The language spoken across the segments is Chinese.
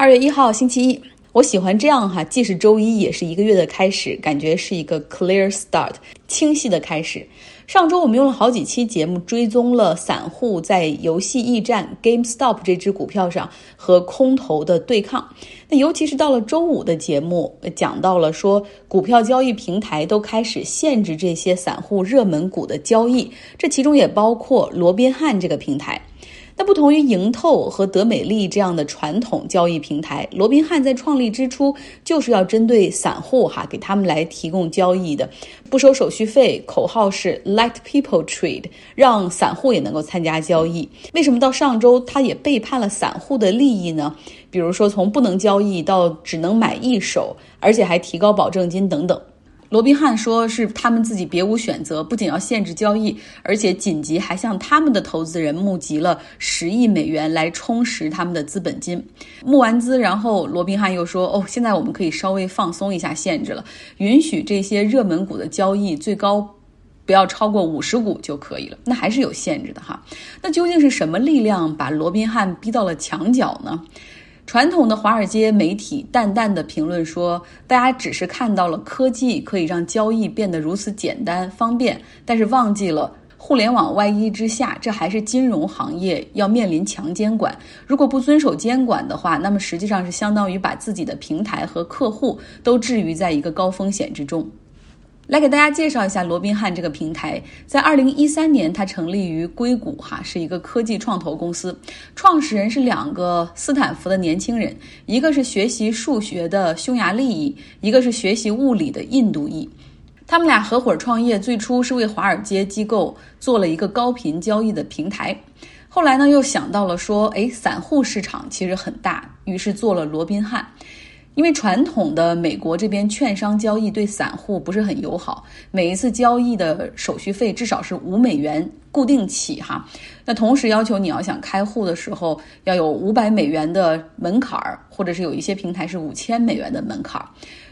二月一号星期一，我喜欢这样哈，既是周一，也是一个月的开始，感觉是一个 clear start，清晰的开始。上周我们用了好几期节目追踪了散户在游戏驿站 GameStop 这只股票上和空头的对抗。那尤其是到了周五的节目，讲到了说股票交易平台都开始限制这些散户热门股的交易，这其中也包括罗宾汉这个平台。那不同于盈透和德美利这样的传统交易平台，罗宾汉在创立之初就是要针对散户哈，给他们来提供交易的，不收手续费，口号是 Let people trade，让散户也能够参加交易。为什么到上周他也背叛了散户的利益呢？比如说从不能交易到只能买一手，而且还提高保证金等等。罗宾汉说是他们自己别无选择，不仅要限制交易，而且紧急还向他们的投资人募集了十亿美元来充实他们的资本金。募完资，然后罗宾汉又说：“哦，现在我们可以稍微放松一下限制了，允许这些热门股的交易最高不要超过五十股就可以了。那还是有限制的哈。那究竟是什么力量把罗宾汉逼到了墙角呢？”传统的华尔街媒体淡淡的评论说：“大家只是看到了科技可以让交易变得如此简单方便，但是忘记了互联网外衣之下，这还是金融行业要面临强监管。如果不遵守监管的话，那么实际上是相当于把自己的平台和客户都置于在一个高风险之中。”来给大家介绍一下罗宾汉这个平台。在二零一三年，它成立于硅谷，哈，是一个科技创投公司。创始人是两个斯坦福的年轻人，一个是学习数学的匈牙利裔，一个是学习物理的印度裔。他们俩合伙创业，最初是为华尔街机构做了一个高频交易的平台。后来呢，又想到了说，哎，散户市场其实很大，于是做了罗宾汉。因为传统的美国这边券商交易对散户不是很友好，每一次交易的手续费至少是五美元固定起哈，那同时要求你要想开户的时候要有五百美元的门槛儿，或者是有一些平台是五千美元的门槛儿。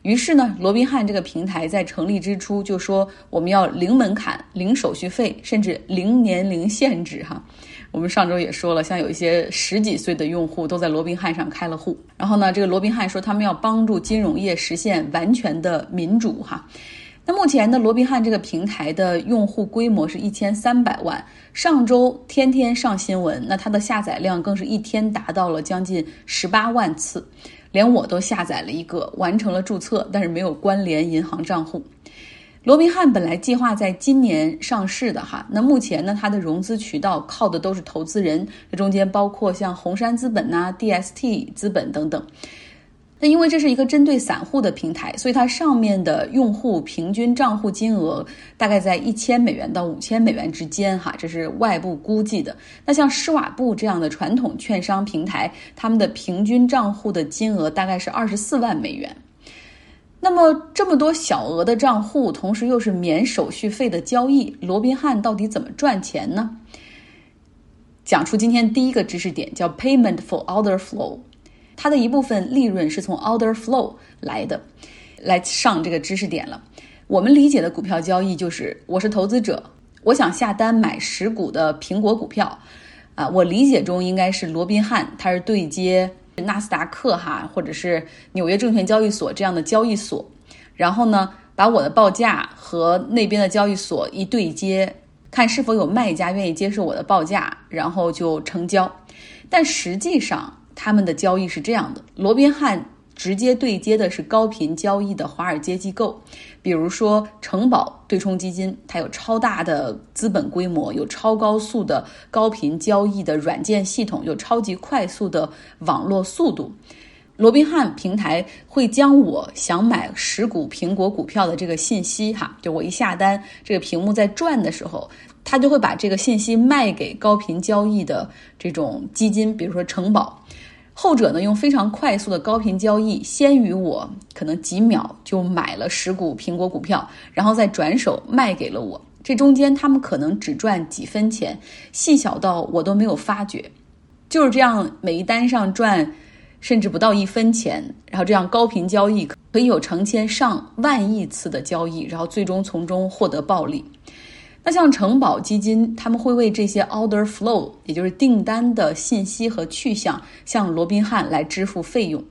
于是呢，罗宾汉这个平台在成立之初就说我们要零门槛、零手续费，甚至零年龄限制哈。我们上周也说了，像有一些十几岁的用户都在罗宾汉上开了户。然后呢，这个罗宾汉说他们要帮助金融业实现完全的民主哈。那目前呢，罗宾汉这个平台的用户规模是一千三百万，上周天天上新闻，那它的下载量更是一天达到了将近十八万次，连我都下载了一个，完成了注册，但是没有关联银行账户。罗宾汉本来计划在今年上市的哈，那目前呢，它的融资渠道靠的都是投资人，这中间包括像红杉资本呐、DST 资本等等。那因为这是一个针对散户的平台，所以它上面的用户平均账户金额大概在一千美元到五千美元之间哈，这是外部估计的。那像施瓦布这样的传统券商平台，他们的平均账户的金额大概是二十四万美元。那么这么多小额的账户，同时又是免手续费的交易，罗宾汉到底怎么赚钱呢？讲出今天第一个知识点，叫 Payment for Order Flow，它的一部分利润是从 Order Flow 来的，来上这个知识点了。我们理解的股票交易就是，我是投资者，我想下单买十股的苹果股票，啊，我理解中应该是罗宾汉，他是对接。纳斯达克哈，或者是纽约证券交易所这样的交易所，然后呢，把我的报价和那边的交易所一对接，看是否有卖家愿意接受我的报价，然后就成交。但实际上，他们的交易是这样的：罗宾汉。直接对接的是高频交易的华尔街机构，比如说城堡对冲基金，它有超大的资本规模，有超高速的高频交易的软件系统，有超级快速的网络速度。罗宾汉平台会将我想买十股苹果股票的这个信息，哈，就我一下单，这个屏幕在转的时候，它就会把这个信息卖给高频交易的这种基金，比如说城堡。后者呢，用非常快速的高频交易，先于我可能几秒就买了十股苹果股票，然后再转手卖给了我。这中间他们可能只赚几分钱，细小到我都没有发觉。就是这样，每一单上赚甚至不到一分钱，然后这样高频交易可以有成千上万亿次的交易，然后最终从中获得暴利。那像城堡基金，他们会为这些 order flow，也就是订单的信息和去向，向罗宾汉来支付费用。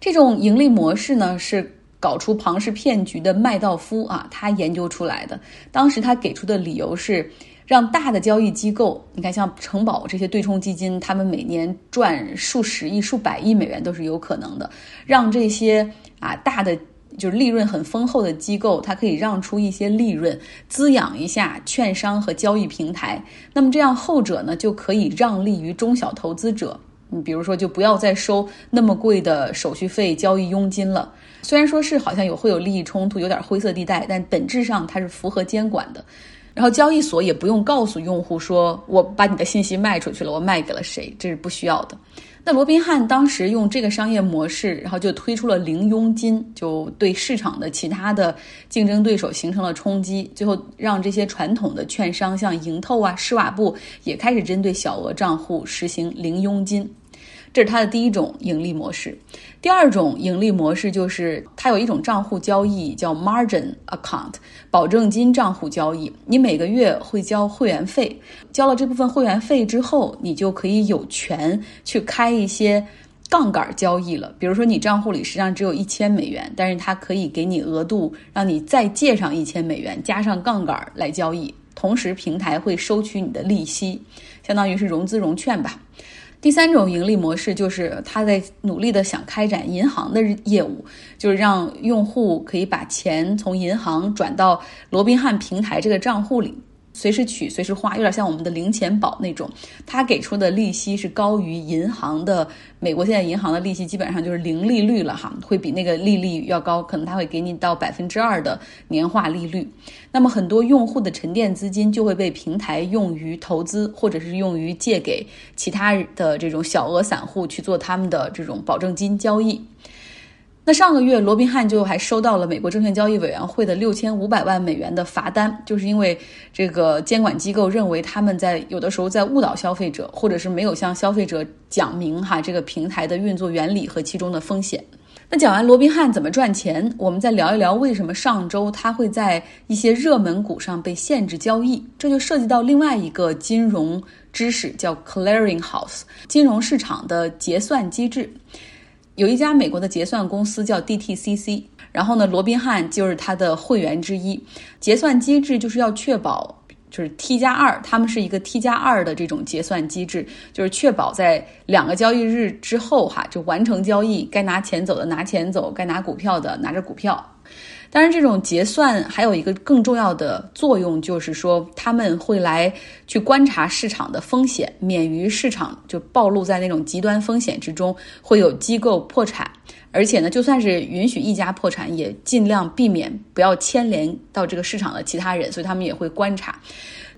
这种盈利模式呢，是搞出庞氏骗局的麦道夫啊，他研究出来的。当时他给出的理由是，让大的交易机构，你看像城堡这些对冲基金，他们每年赚数十亿、数百亿美元都是有可能的，让这些啊大的。就是利润很丰厚的机构，它可以让出一些利润，滋养一下券商和交易平台。那么这样后者呢，就可以让利于中小投资者。你比如说，就不要再收那么贵的手续费、交易佣金了。虽然说是好像有会有利益冲突，有点灰色地带，但本质上它是符合监管的。然后交易所也不用告诉用户说，我把你的信息卖出去了，我卖给了谁，这是不需要的。那罗宾汉当时用这个商业模式，然后就推出了零佣金，就对市场的其他的竞争对手形成了冲击，最后让这些传统的券商，像盈透啊、施瓦布，也开始针对小额账户实行零佣金。这是它的第一种盈利模式，第二种盈利模式就是它有一种账户交易叫 margin account 保证金账户交易，你每个月会交会员费，交了这部分会员费之后，你就可以有权去开一些杠杆交易了。比如说你账户里实际上只有一千美元，但是它可以给你额度，让你再借上一千美元，加上杠杆来交易，同时平台会收取你的利息，相当于是融资融券吧。第三种盈利模式就是他在努力的想开展银行的业务，就是让用户可以把钱从银行转到罗宾汉平台这个账户里。随时取，随时花，有点像我们的零钱宝那种。他给出的利息是高于银行的，美国现在银行的利息基本上就是零利率了哈，会比那个利率要高，可能他会给你到百分之二的年化利率。那么很多用户的沉淀资金就会被平台用于投资，或者是用于借给其他的这种小额散户去做他们的这种保证金交易。那上个月，罗宾汉就还收到了美国证券交易委员会的六千五百万美元的罚单，就是因为这个监管机构认为他们在有的时候在误导消费者，或者是没有向消费者讲明哈这个平台的运作原理和其中的风险。那讲完罗宾汉怎么赚钱，我们再聊一聊为什么上周它会在一些热门股上被限制交易，这就涉及到另外一个金融知识，叫 clearing house 金融市场的结算机制。有一家美国的结算公司叫 DTCC，然后呢，罗宾汉就是它的会员之一。结算机制就是要确保，就是 T 加二，他们是一个 T 加二的这种结算机制，就是确保在两个交易日之后哈，就完成交易，该拿钱走的拿钱走，该拿股票的拿着股票。当然，这种结算还有一个更重要的作用，就是说他们会来去观察市场的风险，免于市场就暴露在那种极端风险之中，会有机构破产。而且呢，就算是允许一家破产，也尽量避免不要牵连到这个市场的其他人，所以他们也会观察。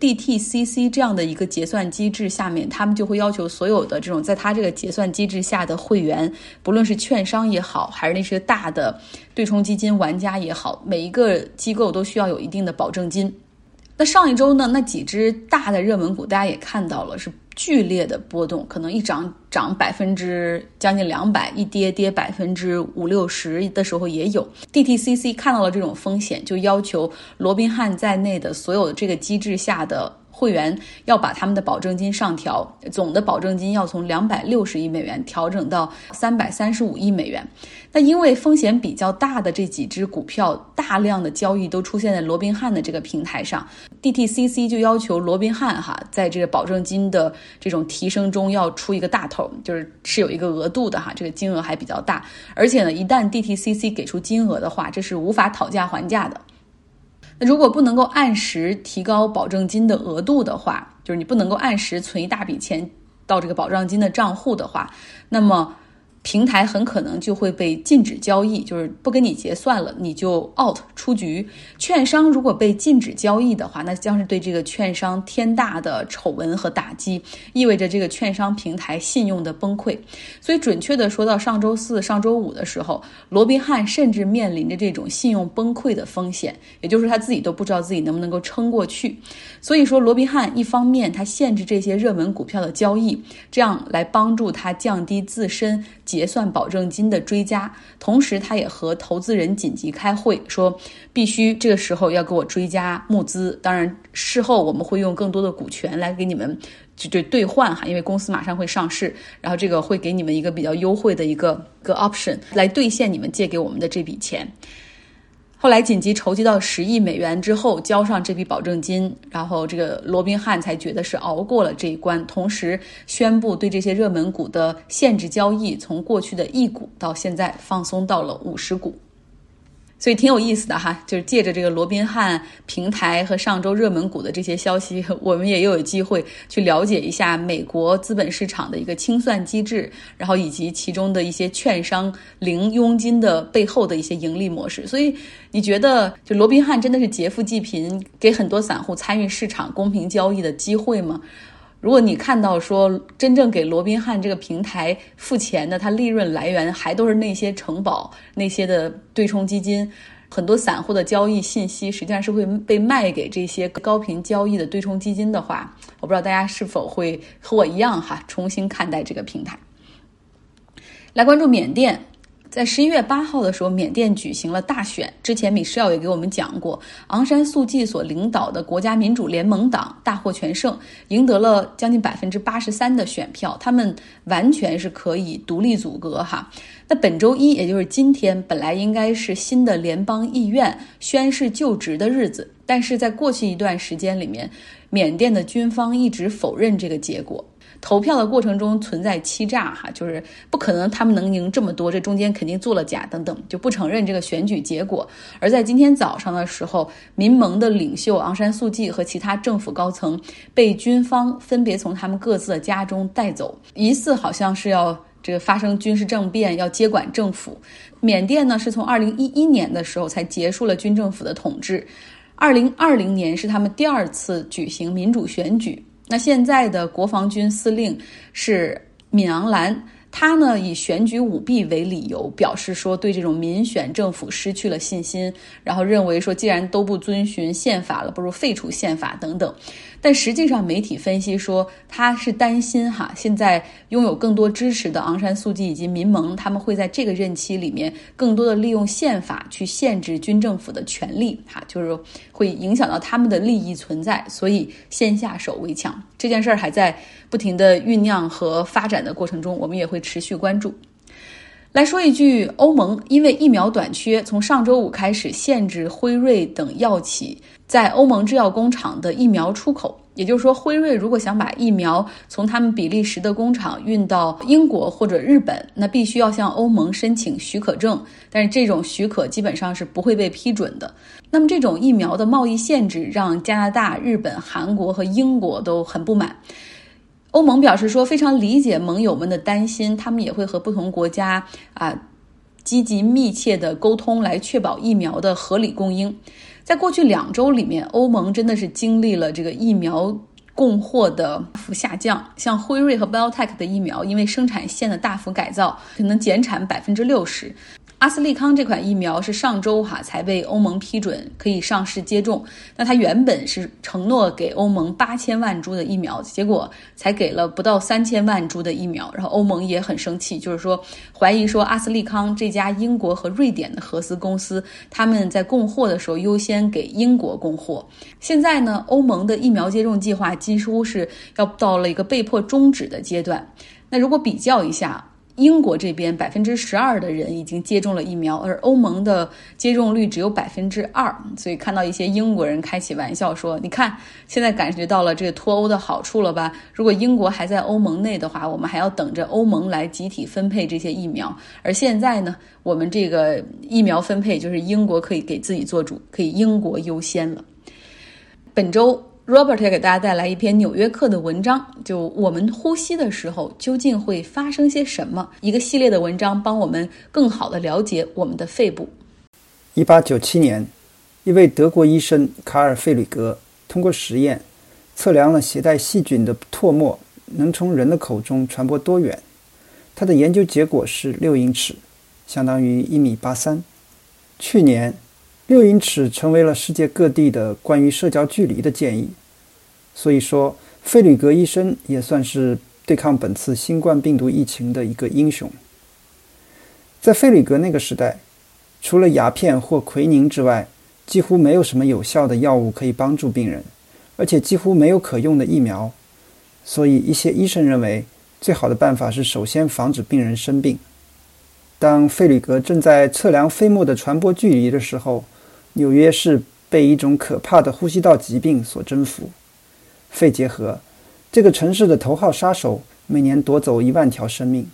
DTCC 这样的一个结算机制下面，他们就会要求所有的这种在他这个结算机制下的会员，不论是券商也好，还是那些大的对冲基金玩家也好，每一个机构都需要有一定的保证金。那上一周呢，那几只大的热门股大家也看到了，是剧烈的波动，可能一涨涨百分之将近两百，一跌跌百分之五六十的时候也有。DTCC 看到了这种风险，就要求罗宾汉在内的所有这个机制下的。会员要把他们的保证金上调，总的保证金要从两百六十亿美元调整到三百三十五亿美元。那因为风险比较大的这几只股票，大量的交易都出现在罗宾汉的这个平台上，DTCC 就要求罗宾汉哈，在这个保证金的这种提升中要出一个大头，就是是有一个额度的哈，这个金额还比较大。而且呢，一旦 DTCC 给出金额的话，这是无法讨价还价的。如果不能够按时提高保证金的额度的话，就是你不能够按时存一大笔钱到这个保障金的账户的话，那么。平台很可能就会被禁止交易，就是不跟你结算了，你就 out 出局。券商如果被禁止交易的话，那将是对这个券商天大的丑闻和打击，意味着这个券商平台信用的崩溃。所以，准确的说到上周四、上周五的时候，罗宾汉甚至面临着这种信用崩溃的风险，也就是他自己都不知道自己能不能够撑过去。所以说，罗宾汉一方面他限制这些热门股票的交易，这样来帮助他降低自身。结算保证金的追加，同时他也和投资人紧急开会，说必须这个时候要给我追加募资。当然，事后我们会用更多的股权来给你们就对兑换哈，因为公司马上会上市，然后这个会给你们一个比较优惠的一个个 option 来兑现你们借给我们的这笔钱。后来紧急筹集到十亿美元之后，交上这笔保证金，然后这个罗宾汉才觉得是熬过了这一关，同时宣布对这些热门股的限制交易从过去的一股到现在放松到了五十股。所以挺有意思的哈，就是借着这个罗宾汉平台和上周热门股的这些消息，我们也又有机会去了解一下美国资本市场的一个清算机制，然后以及其中的一些券商零佣金的背后的一些盈利模式。所以你觉得，就罗宾汉真的是劫富济贫，给很多散户参与市场公平交易的机会吗？如果你看到说真正给罗宾汉这个平台付钱的，它利润来源还都是那些城堡、那些的对冲基金，很多散户的交易信息实际上是会被卖给这些高频交易的对冲基金的话，我不知道大家是否会和我一样哈，重新看待这个平台。来关注缅甸。在十一月八号的时候，缅甸举行了大选。之前米绍也给我们讲过，昂山素季所领导的国家民主联盟党大获全胜，赢得了将近百分之八十三的选票，他们完全是可以独立组阁哈。那本周一，也就是今天，本来应该是新的联邦议院宣誓就职的日子，但是在过去一段时间里面，缅甸的军方一直否认这个结果。投票的过程中存在欺诈，哈，就是不可能他们能赢这么多，这中间肯定做了假等等，就不承认这个选举结果。而在今天早上的时候，民盟的领袖昂山素季和其他政府高层被军方分别从他们各自的家中带走，疑似好像是要这个发生军事政变，要接管政府。缅甸呢是从二零一一年的时候才结束了军政府的统治，二零二零年是他们第二次举行民主选举。那现在的国防军司令是敏昂兰，他呢以选举舞弊为理由，表示说对这种民选政府失去了信心，然后认为说既然都不遵循宪法了，不如废除宪法等等。但实际上，媒体分析说，他是担心哈，现在拥有更多支持的昂山素季以及民盟，他们会在这个任期里面更多的利用宪法去限制军政府的权利，哈，就是会影响到他们的利益存在，所以先下手为强。这件事儿还在不停的酝酿和发展的过程中，我们也会持续关注。来说一句，欧盟因为疫苗短缺，从上周五开始限制辉瑞等药企在欧盟制药工厂的疫苗出口。也就是说，辉瑞如果想把疫苗从他们比利时的工厂运到英国或者日本，那必须要向欧盟申请许可证。但是这种许可基本上是不会被批准的。那么这种疫苗的贸易限制让加拿大、日本、韩国和英国都很不满。欧盟表示说，非常理解盟友们的担心，他们也会和不同国家啊积极密切的沟通，来确保疫苗的合理供应。在过去两周里面，欧盟真的是经历了这个疫苗供货的大幅下降，像辉瑞和 BioTech 的疫苗，因为生产线的大幅改造，可能减产百分之六十。阿斯利康这款疫苗是上周哈才被欧盟批准可以上市接种。那它原本是承诺给欧盟八千万株的疫苗，结果才给了不到三千万株的疫苗。然后欧盟也很生气，就是说怀疑说阿斯利康这家英国和瑞典的合资公司，他们在供货的时候优先给英国供货。现在呢，欧盟的疫苗接种计划几乎是要到了一个被迫终止的阶段。那如果比较一下。英国这边百分之十二的人已经接种了疫苗，而欧盟的接种率只有百分之二，所以看到一些英国人开起玩笑说：“你看，现在感觉到了这个脱欧的好处了吧？如果英国还在欧盟内的话，我们还要等着欧盟来集体分配这些疫苗，而现在呢，我们这个疫苗分配就是英国可以给自己做主，可以英国优先了。”本周。Robert 也给大家带来一篇《纽约客》的文章，就我们呼吸的时候究竟会发生些什么？一个系列的文章，帮我们更好的了解我们的肺部。一八九七年，一位德国医生卡尔·费吕格通过实验测量了携带细菌的唾沫能从人的口中传播多远。他的研究结果是六英尺，相当于一米八三。去年，六英尺成为了世界各地的关于社交距离的建议。所以说，费吕格医生也算是对抗本次新冠病毒疫情的一个英雄。在费吕格那个时代，除了鸦片或奎宁之外，几乎没有什么有效的药物可以帮助病人，而且几乎没有可用的疫苗。所以，一些医生认为，最好的办法是首先防止病人生病。当费吕格正在测量飞沫的传播距离的时候，纽约市被一种可怕的呼吸道疾病所征服——肺结核。这个城市的头号杀手，每年夺走一万条生命。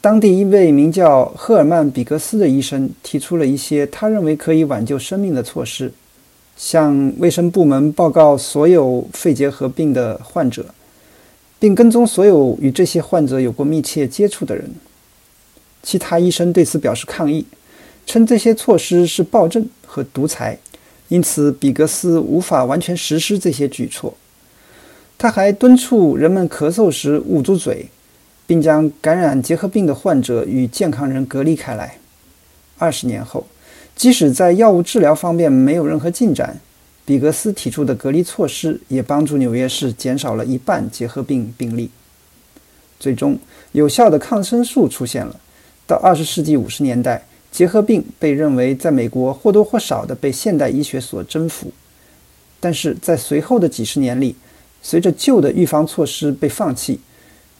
当地一位名叫赫尔曼·比格斯的医生提出了一些他认为可以挽救生命的措施，向卫生部门报告所有肺结核病的患者，并跟踪所有与这些患者有过密切接触的人。其他医生对此表示抗议，称这些措施是暴政和独裁，因此比格斯无法完全实施这些举措。他还敦促人们咳嗽时捂住嘴。并将感染结核病的患者与健康人隔离开来。二十年后，即使在药物治疗方面没有任何进展，比格斯提出的隔离措施也帮助纽约市减少了一半结核病病例。最终，有效的抗生素出现了。到二十世纪五十年代，结核病被认为在美国或多或少地被现代医学所征服。但是在随后的几十年里，随着旧的预防措施被放弃。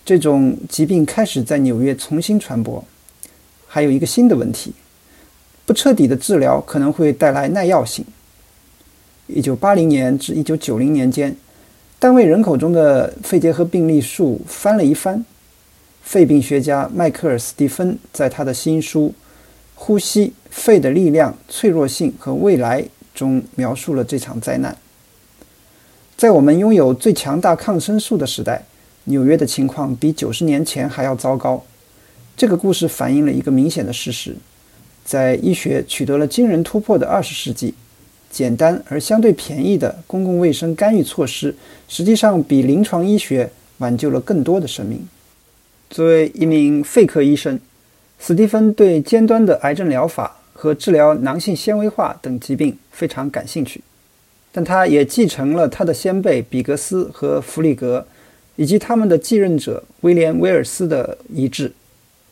这种疾病开始在纽约重新传播。还有一个新的问题：不彻底的治疗可能会带来耐药性。1980年至1990年间，单位人口中的肺结核病例数翻了一番。肺病学家迈克尔·斯蒂芬在他的新书《呼吸、肺的力量、脆弱性和未来》中描述了这场灾难。在我们拥有最强大抗生素的时代。纽约的情况比九十年前还要糟糕。这个故事反映了一个明显的事实：在医学取得了惊人突破的二十世纪，简单而相对便宜的公共卫生干预措施，实际上比临床医学挽救了更多的生命。作为一名肺科医生，斯蒂芬对尖端的癌症疗法和治疗囊性纤维化等疾病非常感兴趣，但他也继承了他的先辈比格斯和弗里格。以及他们的继任者威廉·威尔斯的遗志。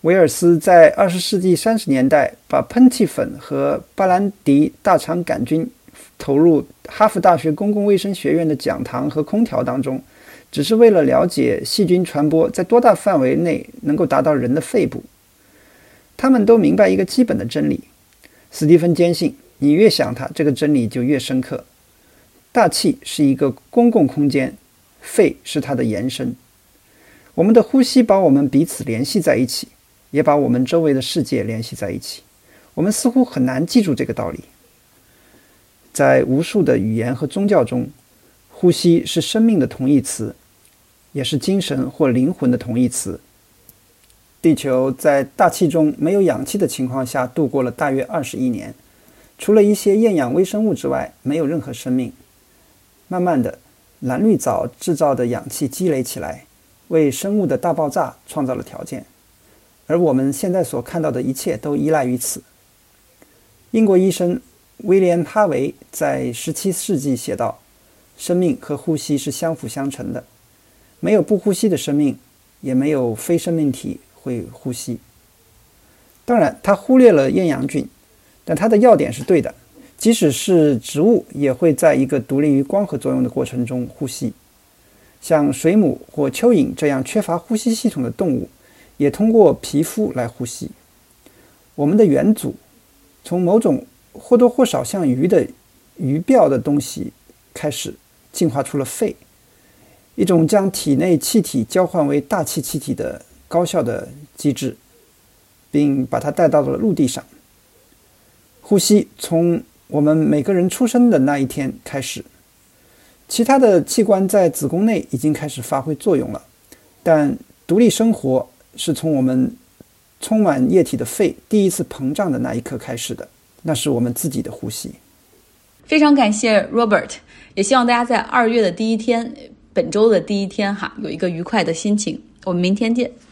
威尔斯在二十世纪三十年代把喷气粉和巴兰迪大肠杆菌投入哈佛大学公共卫生学院的讲堂和空调当中，只是为了了解细菌传播在多大范围内能够达到人的肺部。他们都明白一个基本的真理：斯蒂芬坚信，你越想它，这个真理就越深刻。大气是一个公共空间。肺是它的延伸，我们的呼吸把我们彼此联系在一起，也把我们周围的世界联系在一起。我们似乎很难记住这个道理。在无数的语言和宗教中，呼吸是生命的同义词，也是精神或灵魂的同义词。地球在大气中没有氧气的情况下度过了大约二十亿年，除了一些厌氧微生物之外，没有任何生命。慢慢的。蓝绿藻制造的氧气积累起来，为生物的大爆炸创造了条件，而我们现在所看到的一切都依赖于此。英国医生威廉·哈维在17世纪写道：“生命和呼吸是相辅相成的，没有不呼吸的生命，也没有非生命体会呼吸。”当然，他忽略了厌氧菌，但他的要点是对的。即使是植物，也会在一个独立于光合作用的过程中呼吸。像水母或蚯蚓这样缺乏呼吸系统的动物，也通过皮肤来呼吸。我们的元祖从某种或多或少像鱼的鱼鳔的东西开始，进化出了肺，一种将体内气体交换为大气气体的高效的机制，并把它带到了陆地上。呼吸从我们每个人出生的那一天开始，其他的器官在子宫内已经开始发挥作用了，但独立生活是从我们充满液体的肺第一次膨胀的那一刻开始的。那是我们自己的呼吸。非常感谢 Robert，也希望大家在二月的第一天，本周的第一天哈，有一个愉快的心情。我们明天见。